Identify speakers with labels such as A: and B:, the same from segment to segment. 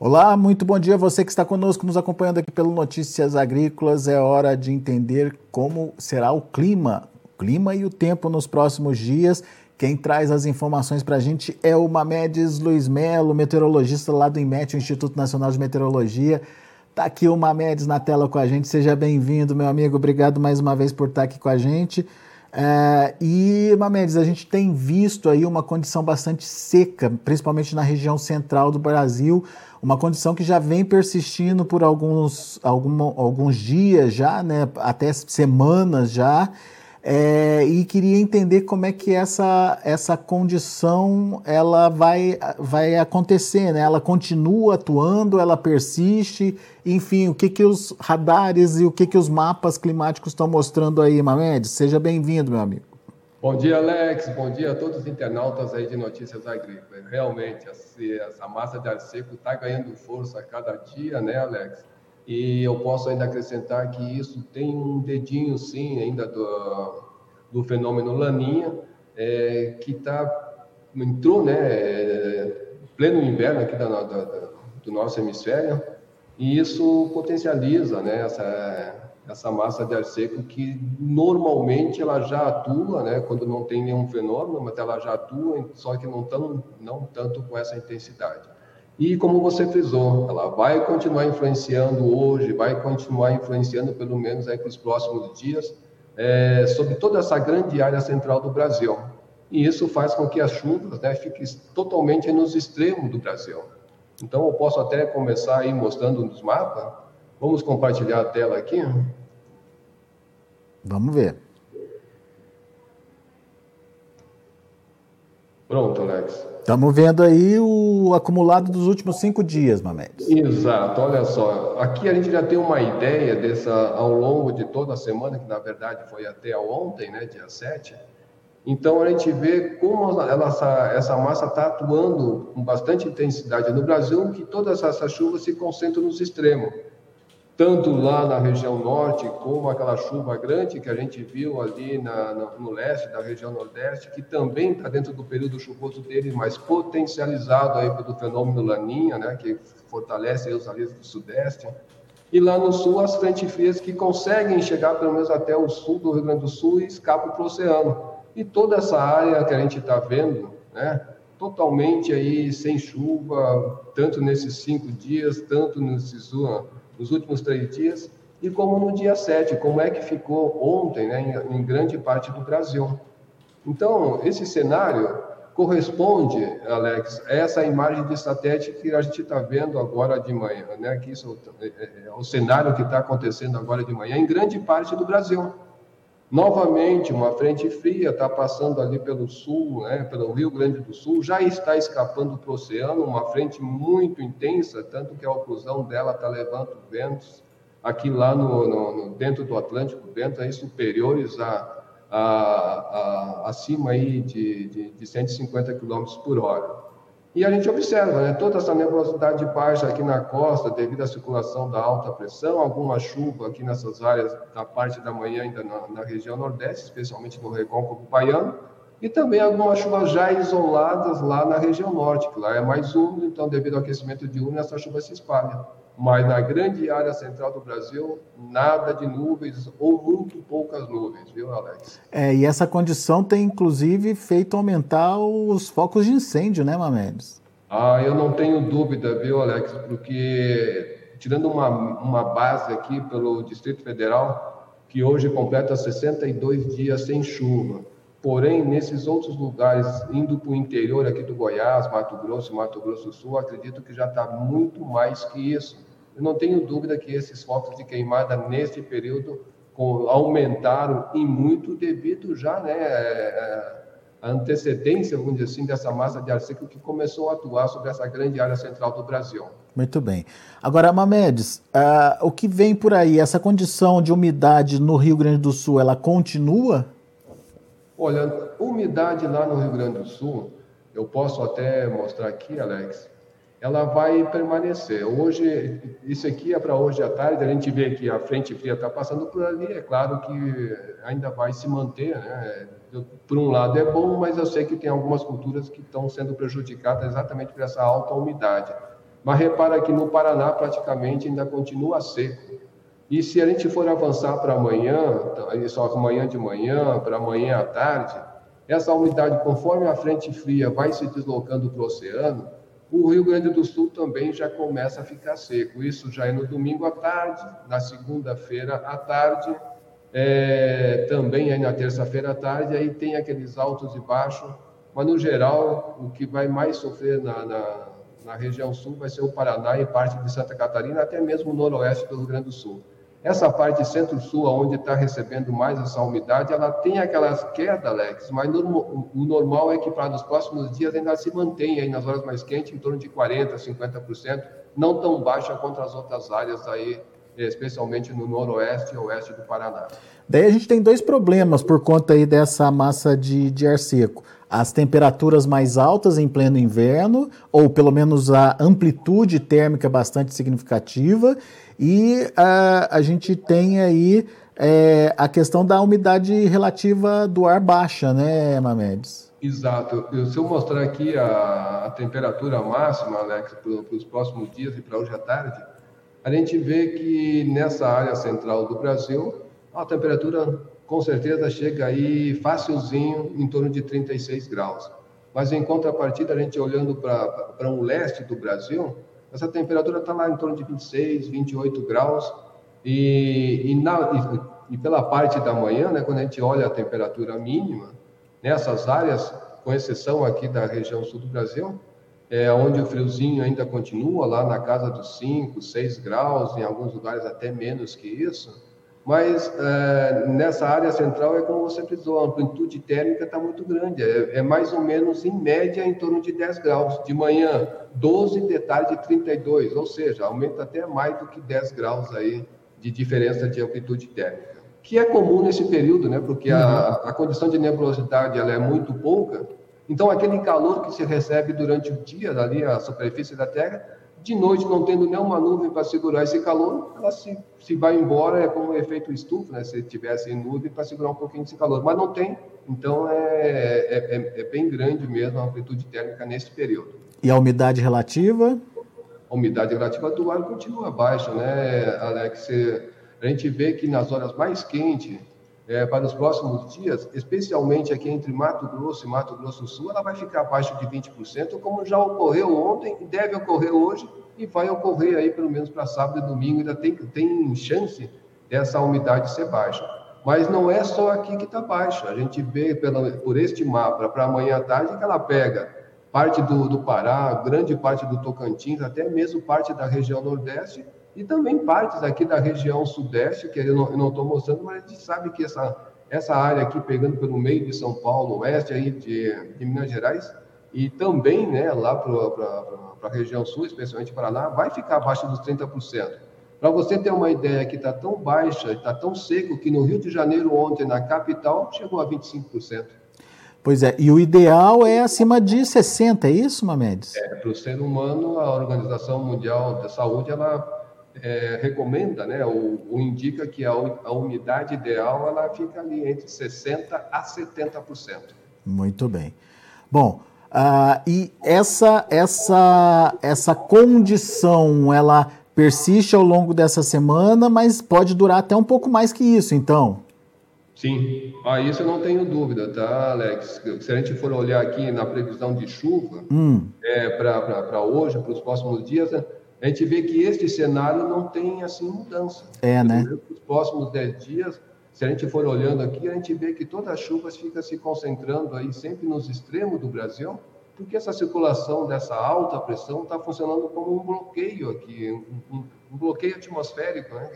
A: Olá, muito bom dia você que está conosco, nos acompanhando aqui pelo Notícias Agrícolas. É hora de entender como será o clima, o clima e o tempo nos próximos dias. Quem traz as informações para a gente é o Mamedes Luiz Melo, meteorologista lá do IMET, o Instituto Nacional de Meteorologia. Está aqui o Mamedes na tela com a gente. Seja bem-vindo, meu amigo. Obrigado mais uma vez por estar aqui com a gente. É, e, Mamedes, a gente tem visto aí uma condição bastante seca, principalmente na região central do Brasil uma condição que já vem persistindo por alguns, algum, alguns dias já, né, até semanas já, é, e queria entender como é que essa, essa condição ela vai, vai acontecer, né? Ela continua atuando, ela persiste, enfim, o que, que os radares e o que, que os mapas climáticos estão mostrando aí, Mamed? Seja bem-vindo, meu amigo.
B: Bom dia, Alex. Bom dia a todos os internautas aí de Notícias Agrícolas. Realmente, essa massa de ar seco está ganhando força a cada dia, né, Alex? E eu posso ainda acrescentar que isso tem um dedinho, sim, ainda do, do fenômeno Laninha, é, que tá, entrou, né, pleno inverno aqui da, da, do nosso hemisfério, e isso potencializa, né, essa essa massa de ar seco que normalmente ela já atua, né, quando não tem nenhum fenômeno, mas ela já atua, só que não, tão, não tanto com essa intensidade. E como você frisou, ela vai continuar influenciando hoje, vai continuar influenciando pelo menos aí para os próximos dias, é, sobre toda essa grande área central do Brasil. E isso faz com que as chuvas né, fiquem totalmente nos extremos do Brasil. Então, eu posso até começar aí mostrando nos mapas. Vamos compartilhar a tela aqui.
A: Vamos ver.
B: Pronto, Alex.
A: Estamos vendo aí o acumulado dos últimos cinco dias, Mamedes.
B: Exato, olha só. Aqui a gente já tem uma ideia dessa ao longo de toda a semana, que na verdade foi até ontem, né, dia 7. Então a gente vê como ela, essa, essa massa está atuando com bastante intensidade no Brasil, que todas essas chuvas se concentram nos extremos tanto lá na região norte, como aquela chuva grande que a gente viu ali na, no, leste da região nordeste, que também está dentro do período chuvoso dele, mas potencializado aí pelo fenômeno Laninha, né, que fortalece os areias do sudeste. E lá no sul, as frentes frias que conseguem chegar pelo menos até o sul do Rio Grande do Sul e escapam para o oceano. E toda essa área que a gente está vendo, né, totalmente aí sem chuva, tanto nesses cinco dias, tanto nesses nos últimos três dias, e como no dia 7, como é que ficou ontem, né, em, em grande parte do Brasil. Então, esse cenário corresponde, Alex, a essa imagem de satélite que a gente está vendo agora de manhã, né? Que isso é, é, é o cenário que está acontecendo agora de manhã em grande parte do Brasil. Novamente, uma frente fria está passando ali pelo sul, né, pelo Rio Grande do Sul, já está escapando para o oceano, uma frente muito intensa, tanto que a oclusão dela está levando ventos aqui lá no, no, dentro do Atlântico, ventos aí superiores a, a, a acima aí de, de, de 150 km por hora. E a gente observa né, toda essa nebulosidade baixa aqui na costa, devido à circulação da alta pressão, alguma chuva aqui nessas áreas da parte da manhã, ainda na, na região nordeste, especialmente no Recôncavo Baiano, e também algumas chuvas já isoladas lá na região norte, que lá é mais úmido, então, devido ao aquecimento diurno, essa chuva se espalha mas na grande área central do Brasil, nada de nuvens ou muito poucas nuvens, viu, Alex?
A: É, e essa condição tem inclusive feito aumentar os focos de incêndio, né, Mamedes?
B: Ah, eu não tenho dúvida, viu, Alex, porque tirando uma, uma base aqui pelo Distrito Federal, que hoje completa 62 dias sem chuva, Porém, nesses outros lugares, indo para o interior aqui do Goiás, Mato Grosso, Mato Grosso do Sul, acredito que já está muito mais que isso. Eu não tenho dúvida que esses focos de queimada nesse período aumentaram e muito devido já né, a é, antecedência, vamos dizer assim, dessa massa de ar seco que começou a atuar sobre essa grande área central do Brasil.
A: Muito bem. Agora, Mamedes, uh, o que vem por aí, essa condição de umidade no Rio Grande do Sul, ela continua?
B: Olha, umidade lá no Rio Grande do Sul, eu posso até mostrar aqui, Alex, ela vai permanecer. Hoje, isso aqui é para hoje à tarde, a gente vê que a frente fria está passando por ali, é claro que ainda vai se manter, né? Por um lado é bom, mas eu sei que tem algumas culturas que estão sendo prejudicadas exatamente por essa alta umidade. Mas repara que no Paraná praticamente ainda continua seco. E se a gente for avançar para amanhã, só amanhã de manhã, para amanhã à tarde, essa umidade, conforme a frente fria vai se deslocando para o oceano, o Rio Grande do Sul também já começa a ficar seco. Isso já é no domingo à tarde, na segunda-feira à tarde, é, também aí na terça-feira à tarde, aí tem aqueles altos e baixos, mas no geral, o que vai mais sofrer na, na, na região sul vai ser o Paraná e parte de Santa Catarina, até mesmo o noroeste do Rio Grande do Sul. Essa parte centro-sul, onde está recebendo mais essa umidade, ela tem aquelas quedas, Alex, mas o normal é que para os próximos dias ainda se mantenha aí nas horas mais quentes, em torno de 40%, 50%, não tão baixa quanto as outras áreas aí, especialmente no noroeste e oeste do Paraná.
A: Daí a gente tem dois problemas por conta aí dessa massa de, de ar seco. As temperaturas mais altas em pleno inverno, ou pelo menos a amplitude térmica bastante significativa, e a, a gente tem aí é, a questão da umidade relativa do ar baixa, né, Mamedes?
B: Exato. Se eu mostrar aqui a, a temperatura máxima, Alex, para os próximos dias e para hoje à tarde, a gente vê que nessa área central do Brasil, a temperatura com certeza chega aí facilzinho, em torno de 36 graus. Mas em contrapartida, a gente olhando para o leste do Brasil, essa temperatura está lá em torno de 26, 28 graus. E, e, na, e, e, pela parte da manhã, né, quando a gente olha a temperatura mínima, nessas áreas, com exceção aqui da região sul do Brasil, é, onde o friozinho ainda continua lá na casa dos 5, 6 graus, em alguns lugares até menos que isso, mas é, nessa área central é como você frisou, a amplitude térmica está muito grande, é, é, mais ou menos em média em torno de 10 graus. De manhã, 12, de tarde, 32, ou seja, aumenta até mais do que 10 graus aí de diferença de amplitude térmica. Que é comum nesse período, né? Porque a, uhum. a condição de nebulosidade ela é muito pouca, então aquele calor que se recebe durante o dia ali, a superfície da Terra, de noite, não tendo nenhuma nuvem para segurar esse calor, ela se, se vai embora, é como um efeito estufa, né? Se tivesse nuvem para segurar um pouquinho desse calor. Mas não tem, então é, é, é, é bem grande mesmo a amplitude térmica nesse período.
A: E a umidade relativa?
B: A umidade relativa do ar continua baixa, né, Alex? A gente vê que nas horas mais quentes, é, para os próximos dias, especialmente aqui entre Mato Grosso e Mato Grosso do Sul, ela vai ficar abaixo de 20%, como já ocorreu ontem, deve ocorrer hoje e vai ocorrer aí pelo menos para sábado e domingo, ainda tem, tem chance dessa umidade ser baixa. Mas não é só aqui que está baixa, a gente vê pela, por este mapa para amanhã à tarde que ela pega parte do, do Pará, grande parte do Tocantins, até mesmo parte da região Nordeste, e também partes aqui da região sudeste, que eu não estou mostrando, mas a gente sabe que essa, essa área aqui, pegando pelo meio de São Paulo, oeste aí de, de Minas Gerais, e também né, lá para a região sul, especialmente Paraná, vai ficar abaixo dos 30%. Para você ter uma ideia que está tão baixa, está tão seco, que no Rio de Janeiro ontem, na capital, chegou a 25%.
A: Pois é, e o ideal é acima de 60, é isso, Mamedes?
B: É, para o ser humano, a Organização Mundial da Saúde, ela é, recomenda, né, ou, ou, indica que a, a umidade ideal ela fica ali entre 60% a 70%.
A: Muito bem. Bom, uh, e essa, essa, essa condição, ela persiste ao longo dessa semana, mas pode durar até um pouco mais que isso, então?
B: Sim, ah, isso eu não tenho dúvida, tá, Alex? Se a gente for olhar aqui na previsão de chuva, hum. é, para hoje, para os próximos dias, a gente vê que este cenário não tem assim mudança.
A: É, né?
B: Nos próximos 10 dias, se a gente for olhando aqui, a gente vê que todas as chuvas ficam se concentrando aí sempre nos extremos do Brasil, porque essa circulação dessa alta pressão está funcionando como um bloqueio aqui, um, um, bloqueio atmosférico, né?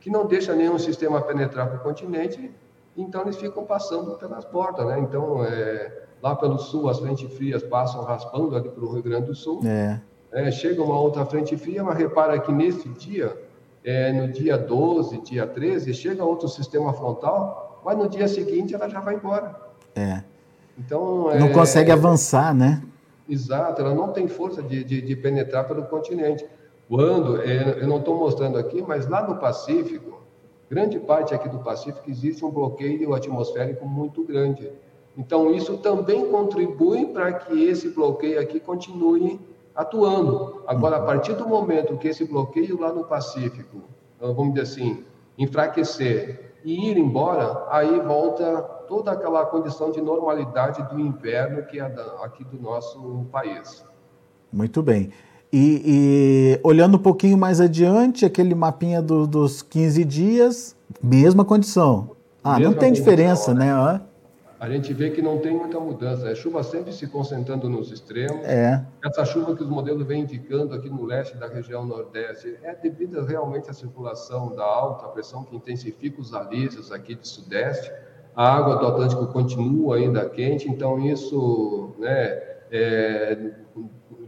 B: que não deixa nenhum sistema penetrar para o continente, então eles ficam passando pelas portas, né? Então, é, lá pelo sul, as frentes frias passam raspando ali para o Rio Grande do Sul.
A: É
B: é, chega uma outra frente fria, mas repara que nesse dia, é, no dia 12, dia 13, chega outro sistema frontal, mas no dia seguinte ela já vai embora.
A: É. Então, não é, consegue avançar, né?
B: Exato, ela não tem força de, de, de penetrar pelo continente. Quando, é, eu não estou mostrando aqui, mas lá no Pacífico, grande parte aqui do Pacífico, existe um bloqueio atmosférico muito grande. Então, isso também contribui para que esse bloqueio aqui continue atuando. Agora, a partir do momento que esse bloqueio lá no Pacífico, vamos dizer assim, enfraquecer e ir embora, aí volta toda aquela condição de normalidade do inverno que é aqui do nosso país.
A: Muito bem. E, e, olhando um pouquinho mais adiante, aquele mapinha do, dos 15 dias, mesma condição. Ah, mesma não tem diferença, né? né?
B: A gente vê que não tem muita mudança. A chuva sempre se concentrando nos extremos.
A: É.
B: Essa chuva que os modelos vêm indicando aqui no leste da região nordeste é devido realmente à circulação da alta pressão que intensifica os alísios aqui de sudeste. A água do Atlântico continua ainda quente, então isso, né, é,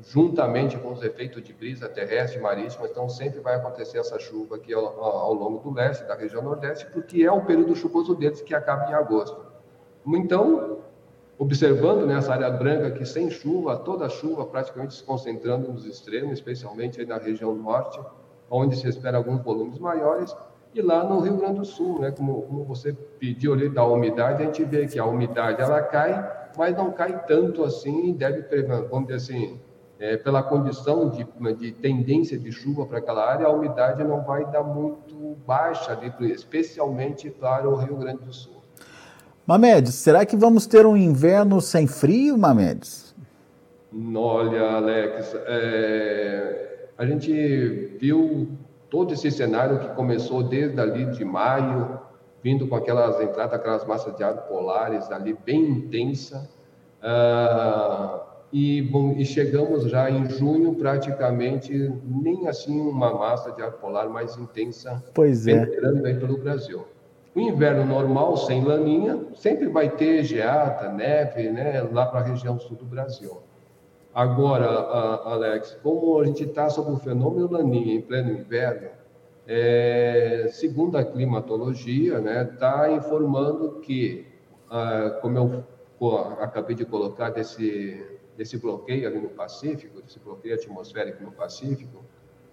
B: juntamente com os efeitos de brisa terrestre e marítima, então sempre vai acontecer essa chuva aqui ao, ao, longo do leste, da região nordeste, porque é o período chuvoso deles que acaba em agosto. Então, observando nessa né, área branca aqui sem chuva, toda a chuva praticamente se concentrando nos extremos, especialmente na região norte, onde se espera alguns volumes maiores, e lá no Rio Grande do Sul, né, como, como você pediu ali da umidade, a gente vê que a umidade ela cai, mas não cai tanto assim deve, vamos dizer assim, é, pela condição de, de, tendência de chuva para aquela área, a umidade não vai dar muito baixa, ali, especialmente para o Rio Grande do Sul.
A: Mamedes, será que vamos ter um inverno sem frio, Mamedes?
B: Olha, Alex, é, a gente viu todo esse cenário que começou desde ali de maio, vindo com aquelas entradas, aquelas massas de ar polares ali bem intensa. Ah, e, bom, e chegamos já em junho praticamente nem assim uma massa de ar polar mais intensa
A: pois
B: é. entrando aí pelo Brasil. O inverno normal sem laninha sempre vai ter geada, neve, né, lá para a região sul do Brasil. Agora, Alex, como a gente está sob o fenômeno laninha em pleno inverno, é, segundo a climatologia, né, está informando que, ah, como eu acabei de colocar desse desse bloqueio ali no Pacífico, desse bloqueio atmosférico no Pacífico,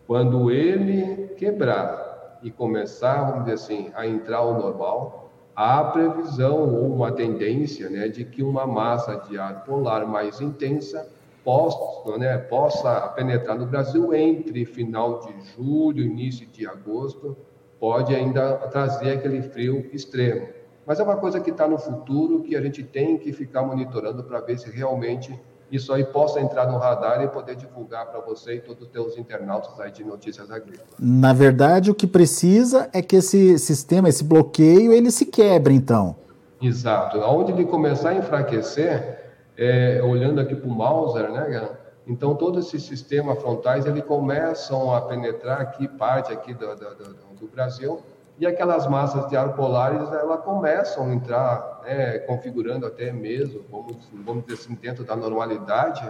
B: quando ele quebrar e começar, vamos dizer assim, a entrar ao normal, há previsão ou uma tendência né, de que uma massa de ar polar mais intensa possa, né, possa penetrar no Brasil entre final de julho início de agosto, pode ainda trazer aquele frio extremo. Mas é uma coisa que está no futuro que a gente tem que ficar monitorando para ver se realmente isso aí possa entrar no radar e poder divulgar para você e todos os teus internautas aí de notícias agrícolas.
A: Na verdade, o que precisa é que esse sistema, esse bloqueio, ele se quebre, então.
B: Exato. Onde ele começar a enfraquecer, é, olhando aqui para o Mauser, né, então todos esses sistemas frontais, ele começam a penetrar aqui, parte aqui do, do, do, do Brasil, e aquelas massas de ar polares elas começam a entrar, né, configurando até mesmo, vamos, vamos dizer assim, dentro da normalidade,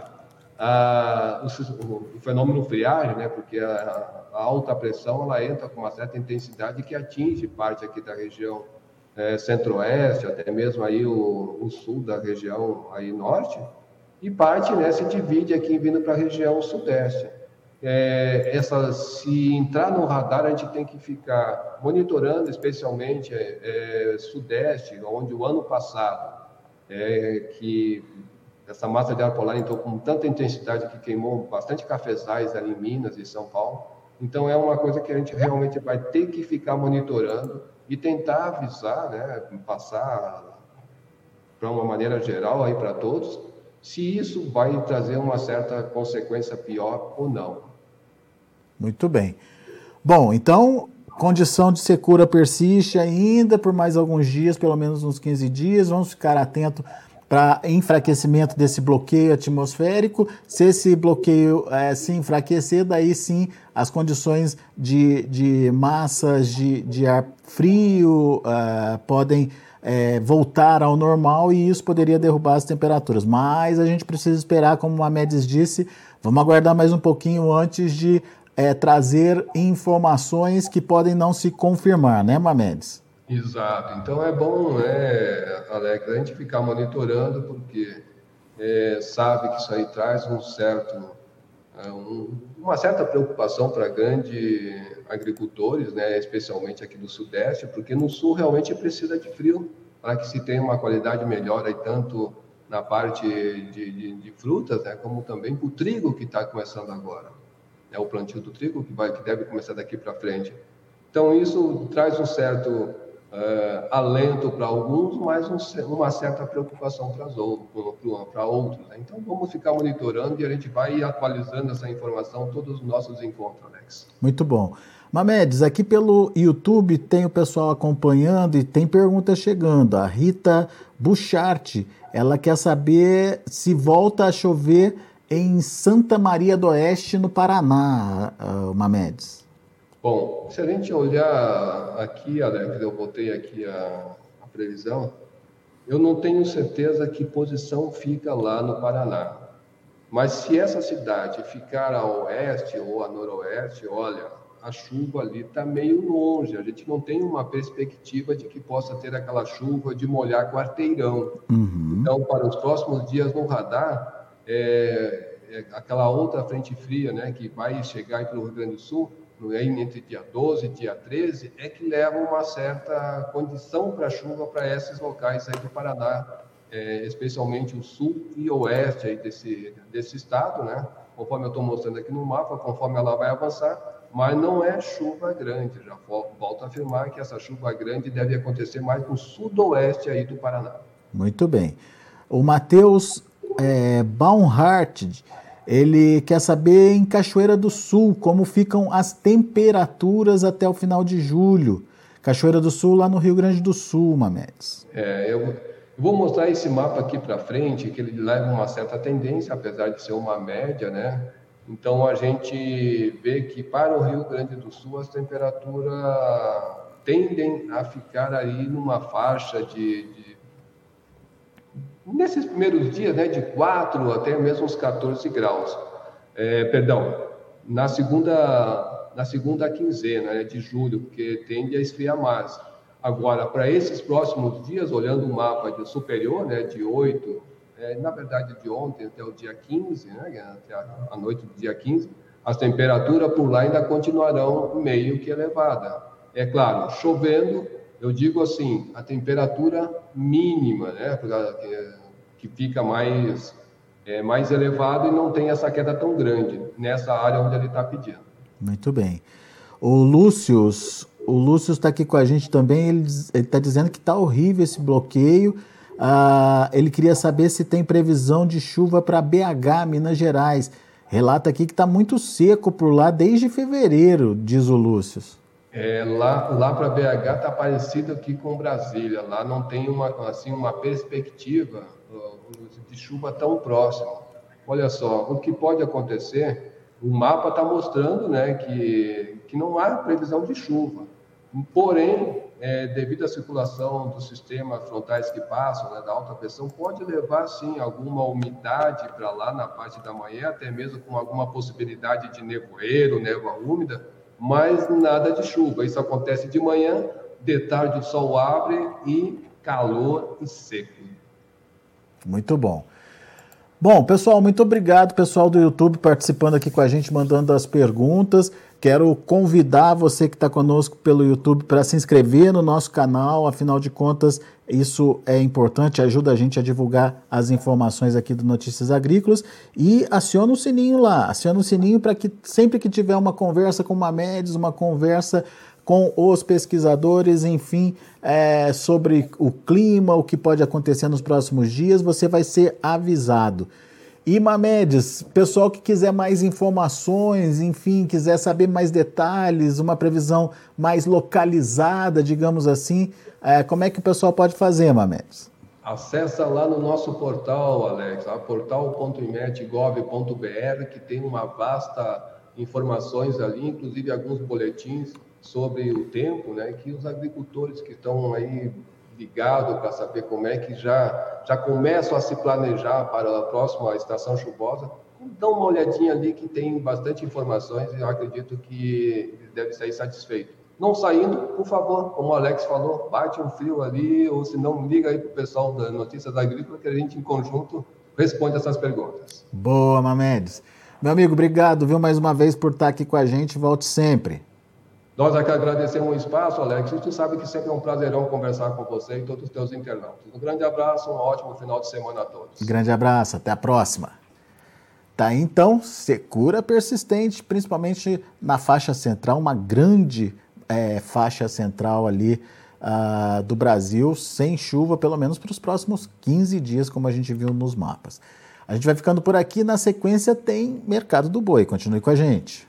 B: ah, o, o, fenômeno friagem, né, porque a, a, alta pressão ela entra com uma certa intensidade que atinge parte aqui da região é, centro-oeste, até mesmo aí o, o, sul da região aí norte, e parte né, se divide aqui vindo para a região sudeste é, essa, se entrar no radar, a gente tem que ficar monitorando, especialmente é, é, Sudeste, onde o ano passado, é, que essa massa de ar polar entrou com tanta intensidade que queimou bastante cafezais ali em Minas e São Paulo. Então, é uma coisa que a gente realmente vai ter que ficar monitorando e tentar avisar, né, passar para uma maneira geral aí para todos, se isso vai trazer uma certa consequência pior ou não.
A: Muito bem. Bom, então, condição de secura persiste ainda por mais alguns dias, pelo menos uns 15 dias. Vamos ficar atento para enfraquecimento desse bloqueio atmosférico. Se esse bloqueio é, se enfraquecer, daí sim as condições de, de massas de, de ar frio uh, podem é, voltar ao normal e isso poderia derrubar as temperaturas. Mas a gente precisa esperar, como a Mendes disse, vamos aguardar mais um pouquinho antes de é, trazer informações que podem não se confirmar, né, Mamedes?
B: Exato. Então é bom, né, Alex, a gente ficar monitorando, porque é, sabe que isso aí traz um certo, é, um, uma certa preocupação para grandes agricultores, né, especialmente aqui do Sudeste, porque no Sul realmente precisa de frio para que se tenha uma qualidade melhor aí, tanto na parte de, de, de frutas, né, como também para o trigo que está começando agora. É o plantio do trigo que, vai, que deve começar daqui para frente. Então, isso traz um certo uh, alento para alguns, mas um, uma certa preocupação para outros. Né? Então, vamos ficar monitorando e a gente vai atualizando essa informação todos os nossos encontros, Alex.
A: Muito bom. Mamedes, aqui pelo YouTube tem o pessoal acompanhando e tem perguntas chegando. A Rita Buchart, ela quer saber se volta a chover em Santa Maria do Oeste, no Paraná, uh, Mamedes.
B: Bom, se a gente olhar aqui, Alex, eu botei aqui a, a previsão, eu não tenho certeza que posição fica lá no Paraná. Mas se essa cidade ficar a oeste ou a noroeste, olha, a chuva ali está meio longe, a gente não tem uma perspectiva de que possa ter aquela chuva de molhar quarteirão. Uhum. Então, para os próximos dias no radar, é, é aquela outra frente fria né, que vai chegar para o Rio Grande do Sul, entre dia 12 e dia 13, é que leva uma certa condição para chuva para esses locais aí do Paraná, é, especialmente o sul e oeste aí desse, desse estado, né? Conforme eu estou mostrando aqui no mapa, conforme ela vai avançar, mas não é chuva grande. Já volto a afirmar que essa chuva grande deve acontecer mais no sudoeste aí do Paraná.
A: Muito bem. O Matheus é, ele quer saber em Cachoeira do Sul como ficam as temperaturas até o final de julho. Cachoeira do Sul, lá no Rio Grande do Sul, Mamedes.
B: É, eu, vou mostrar esse mapa aqui para frente, que ele leva uma certa tendência, apesar de ser uma média, né? Então, a gente vê que para o Rio Grande do Sul as temperaturas tendem a ficar aí numa faixa de nesses primeiros dias, né, de 4 até mesmo uns 14 graus. É, perdão, na segunda, na segunda quinzena né, de julho, porque tende a esfriar mais. Agora, para esses próximos dias, olhando o mapa de superior, né, de 8 é, na verdade, de ontem até o dia 15, né, até a, noite do dia 15, as temperaturas por lá ainda continuarão meio que elevada. É claro, chovendo, eu digo assim, a temperatura mínima, né, que, fica mais, é, mais elevada e não tem essa queda tão grande nessa área onde ele está pedindo.
A: Muito bem. O Lúcio, o Lúcio está aqui com a gente também, ele está dizendo que está horrível esse bloqueio, ah, ele queria saber se tem previsão de chuva para BH, Minas Gerais. Relata aqui que está muito seco por lá desde fevereiro, diz o Lúcio.
B: É, lá lá para BH está parecido aqui com Brasília. Lá não tem uma, assim, uma perspectiva de chuva tão próxima. Olha só, o que pode acontecer, o mapa está mostrando né, que, que não há previsão de chuva. Porém, é, devido à circulação dos sistemas frontais que passam, né, da alta pressão, pode levar sim alguma umidade para lá na parte da manhã, até mesmo com alguma possibilidade de nevoeiro, névoa úmida, mas nada de chuva. Isso acontece de manhã, de tarde o sol abre e calor e seco.
A: Muito bom. Bom, pessoal, muito obrigado, pessoal do YouTube, participando aqui com a gente, mandando as perguntas. Quero convidar você que está conosco pelo YouTube para se inscrever no nosso canal, afinal de contas, isso é importante, ajuda a gente a divulgar as informações aqui do Notícias Agrícolas e aciona o sininho lá, aciona o sininho para que sempre que tiver uma conversa com uma Médios, uma conversa com os pesquisadores, enfim, é, sobre o clima, o que pode acontecer nos próximos dias, você vai ser avisado. E Mamedes, pessoal que quiser mais informações, enfim, quiser saber mais detalhes, uma previsão mais localizada, digamos assim, é, como é que o pessoal pode fazer, Mamedes?
B: Acessa lá no nosso portal, Alex, portal.imet.gov.br, que tem uma vasta informações ali, inclusive alguns boletins sobre o tempo, né, que os agricultores que estão aí ligado para saber como é que já, já começam a se planejar para a próxima estação chuvosa, dão uma olhadinha ali que tem bastante informações e eu acredito que deve sair satisfeito. Não saindo, por favor, como o Alex falou, bate um frio ali, ou se não, liga aí para o pessoal da Notícias Agrícolas que a gente, em conjunto, responde essas perguntas.
A: Boa, Mamedes. Meu amigo, obrigado, viu, mais uma vez por estar aqui com a gente. Volte sempre.
B: Nós aqui agradecemos o espaço, Alex, e tu sabe que sempre é um prazerão conversar com você e todos os teus internautas. Um grande abraço, um ótimo final de semana a todos.
A: Grande abraço, até a próxima. Tá, então, secura persistente, principalmente na faixa central, uma grande é, faixa central ali uh, do Brasil, sem chuva, pelo menos para os próximos 15 dias, como a gente viu nos mapas. A gente vai ficando por aqui, na sequência tem Mercado do Boi. Continue com a gente.